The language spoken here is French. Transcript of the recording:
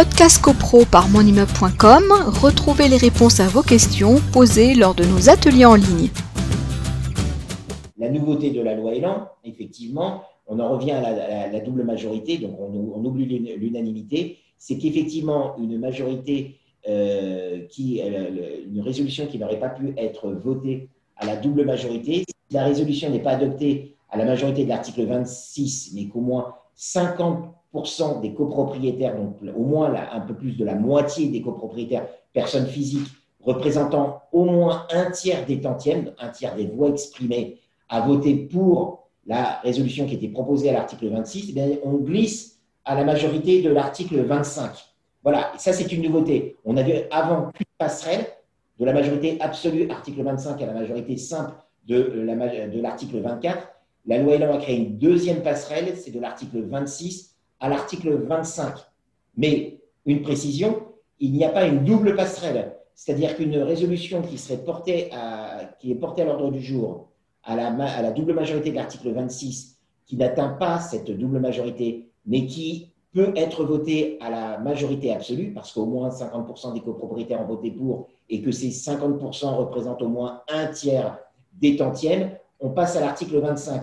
Podcast CoPro par monimmeuble.com, retrouvez les réponses à vos questions posées lors de nos ateliers en ligne. La nouveauté de la loi Elan, effectivement, on en revient à la, double majorité, donc on, oublie l'unanimité, c'est qu'effectivement, une majorité euh, euh, une résolution qui n'aurait pas pu être votée à la double majorité, si la résolution n'est pas adoptée à la majorité de l'article 26, mais qu'au moins 50% des copropriétaires, donc au moins un peu plus de la moitié des copropriétaires, personnes physiques, représentant au moins un tiers des tantièmes, un tiers des voix exprimées, à voter pour la résolution qui était proposée à l'article 26, eh on glisse à la majorité de l'article 25. Voilà, ça c'est une nouveauté. On avait avant de passerelle de la majorité absolue, article 25, à la majorité simple de l'article 24. La loi Elan a créé une deuxième passerelle, c'est de l'article 26 à l'article 25. Mais une précision, il n'y a pas une double passerelle. C'est-à-dire qu'une résolution qui, serait portée à, qui est portée à l'ordre du jour à la, double majorité de l'article 26, qui n'atteint pas cette double majorité, mais qui peut être votée à la majorité absolue, parce qu'au moins 50% des copropriétaires ont voté pour, et que ces 50% représentent au moins un tiers des tantièmes, on passe à l'article 25.